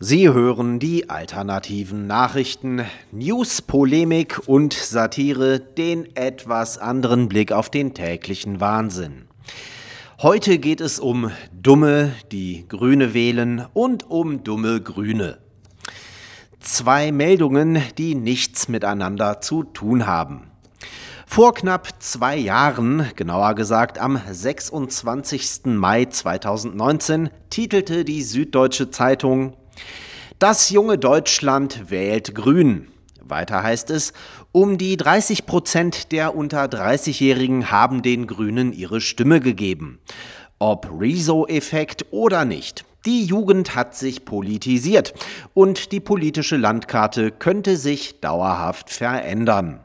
Sie hören die alternativen Nachrichten, News, Polemik und Satire, den etwas anderen Blick auf den täglichen Wahnsinn. Heute geht es um Dumme, die Grüne wählen und um dumme Grüne. Zwei Meldungen, die nichts miteinander zu tun haben. Vor knapp zwei Jahren, genauer gesagt am 26. Mai 2019, titelte die Süddeutsche Zeitung das junge Deutschland wählt Grün. Weiter heißt es, um die 30 Prozent der unter 30-Jährigen haben den Grünen ihre Stimme gegeben. Ob Rezo-Effekt oder nicht. Die Jugend hat sich politisiert und die politische Landkarte könnte sich dauerhaft verändern.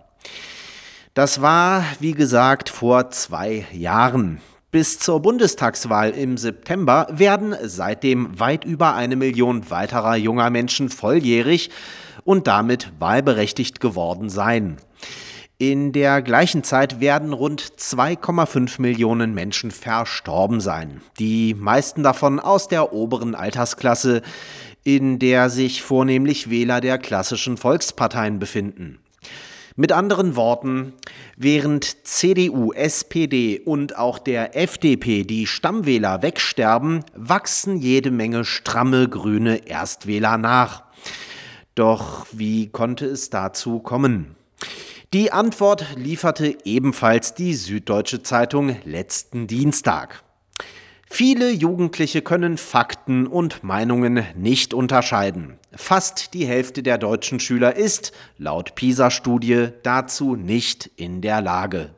Das war, wie gesagt, vor zwei Jahren. Bis zur Bundestagswahl im September werden seitdem weit über eine Million weiterer junger Menschen volljährig und damit wahlberechtigt geworden sein. In der gleichen Zeit werden rund 2,5 Millionen Menschen verstorben sein. Die meisten davon aus der oberen Altersklasse, in der sich vornehmlich Wähler der klassischen Volksparteien befinden. Mit anderen Worten, während CDU, SPD und auch der FDP die Stammwähler wegsterben, wachsen jede Menge stramme grüne Erstwähler nach. Doch wie konnte es dazu kommen? Die Antwort lieferte ebenfalls die Süddeutsche Zeitung letzten Dienstag. Viele Jugendliche können Fakten und Meinungen nicht unterscheiden. Fast die Hälfte der deutschen Schüler ist, laut PISA-Studie, dazu nicht in der Lage.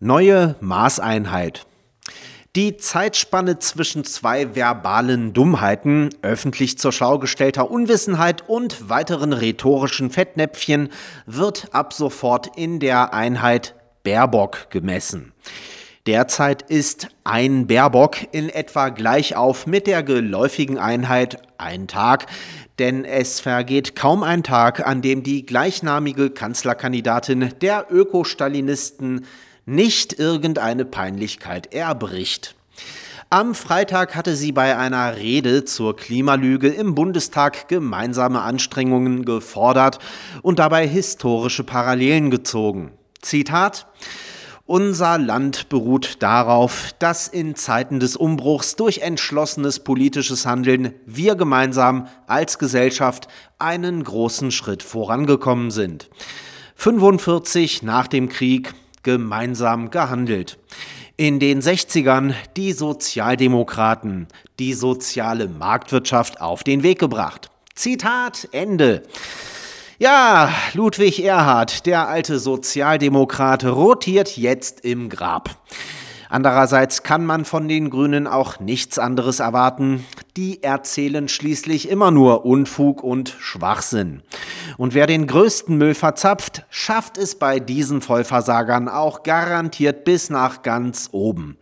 Neue Maßeinheit. Die Zeitspanne zwischen zwei verbalen Dummheiten, öffentlich zur Schau gestellter Unwissenheit und weiteren rhetorischen Fettnäpfchen wird ab sofort in der Einheit Baerbock gemessen. Derzeit ist ein Baerbock in etwa gleich auf mit der geläufigen Einheit ein Tag, denn es vergeht kaum ein Tag, an dem die gleichnamige Kanzlerkandidatin der Ökostalinisten nicht irgendeine Peinlichkeit erbricht. Am Freitag hatte sie bei einer Rede zur Klimalüge im Bundestag gemeinsame Anstrengungen gefordert und dabei historische Parallelen gezogen. Zitat unser Land beruht darauf, dass in Zeiten des Umbruchs durch entschlossenes politisches Handeln wir gemeinsam als Gesellschaft einen großen Schritt vorangekommen sind. 45 nach dem Krieg gemeinsam gehandelt. In den 60ern die Sozialdemokraten die soziale Marktwirtschaft auf den Weg gebracht. Zitat Ende. Ja, Ludwig Erhard, der alte Sozialdemokrat, rotiert jetzt im Grab. Andererseits kann man von den Grünen auch nichts anderes erwarten. Die erzählen schließlich immer nur Unfug und Schwachsinn. Und wer den größten Müll verzapft, schafft es bei diesen Vollversagern auch garantiert bis nach ganz oben.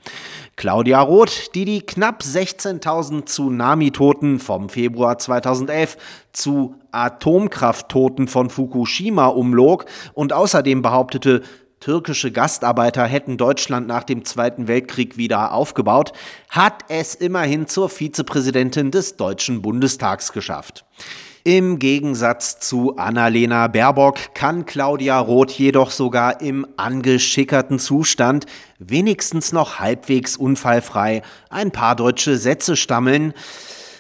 Claudia Roth, die die knapp 16.000 Tsunami-Toten vom Februar 2011 zu Atomkrafttoten von Fukushima umlog und außerdem behauptete, türkische Gastarbeiter hätten Deutschland nach dem Zweiten Weltkrieg wieder aufgebaut, hat es immerhin zur Vizepräsidentin des Deutschen Bundestags geschafft. Im Gegensatz zu Annalena Baerbock kann Claudia Roth jedoch sogar im angeschickerten Zustand wenigstens noch halbwegs unfallfrei ein paar deutsche Sätze stammeln.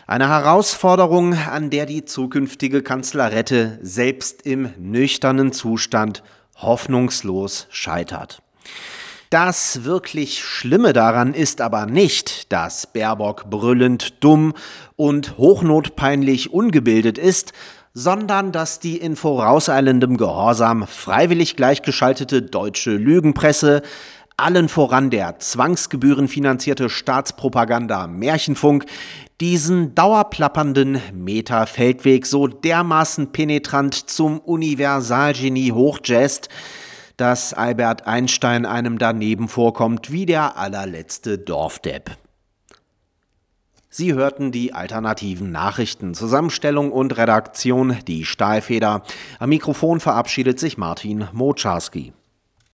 Eine Herausforderung, an der die zukünftige Kanzlerette selbst im nüchternen Zustand hoffnungslos scheitert. Das wirklich Schlimme daran ist aber nicht, dass Baerbock brüllend dumm und hochnotpeinlich ungebildet ist, sondern dass die in vorauseilendem Gehorsam freiwillig gleichgeschaltete deutsche Lügenpresse, allen voran der zwangsgebührenfinanzierte Staatspropaganda Märchenfunk, diesen dauerplappernden Meta-Feldweg so dermaßen penetrant zum Universalgenie hochjazzt, dass Albert Einstein einem daneben vorkommt wie der allerletzte Dorfdepp. Sie hörten die alternativen Nachrichten, Zusammenstellung und Redaktion, die Stahlfeder. Am Mikrofon verabschiedet sich Martin Moczarski.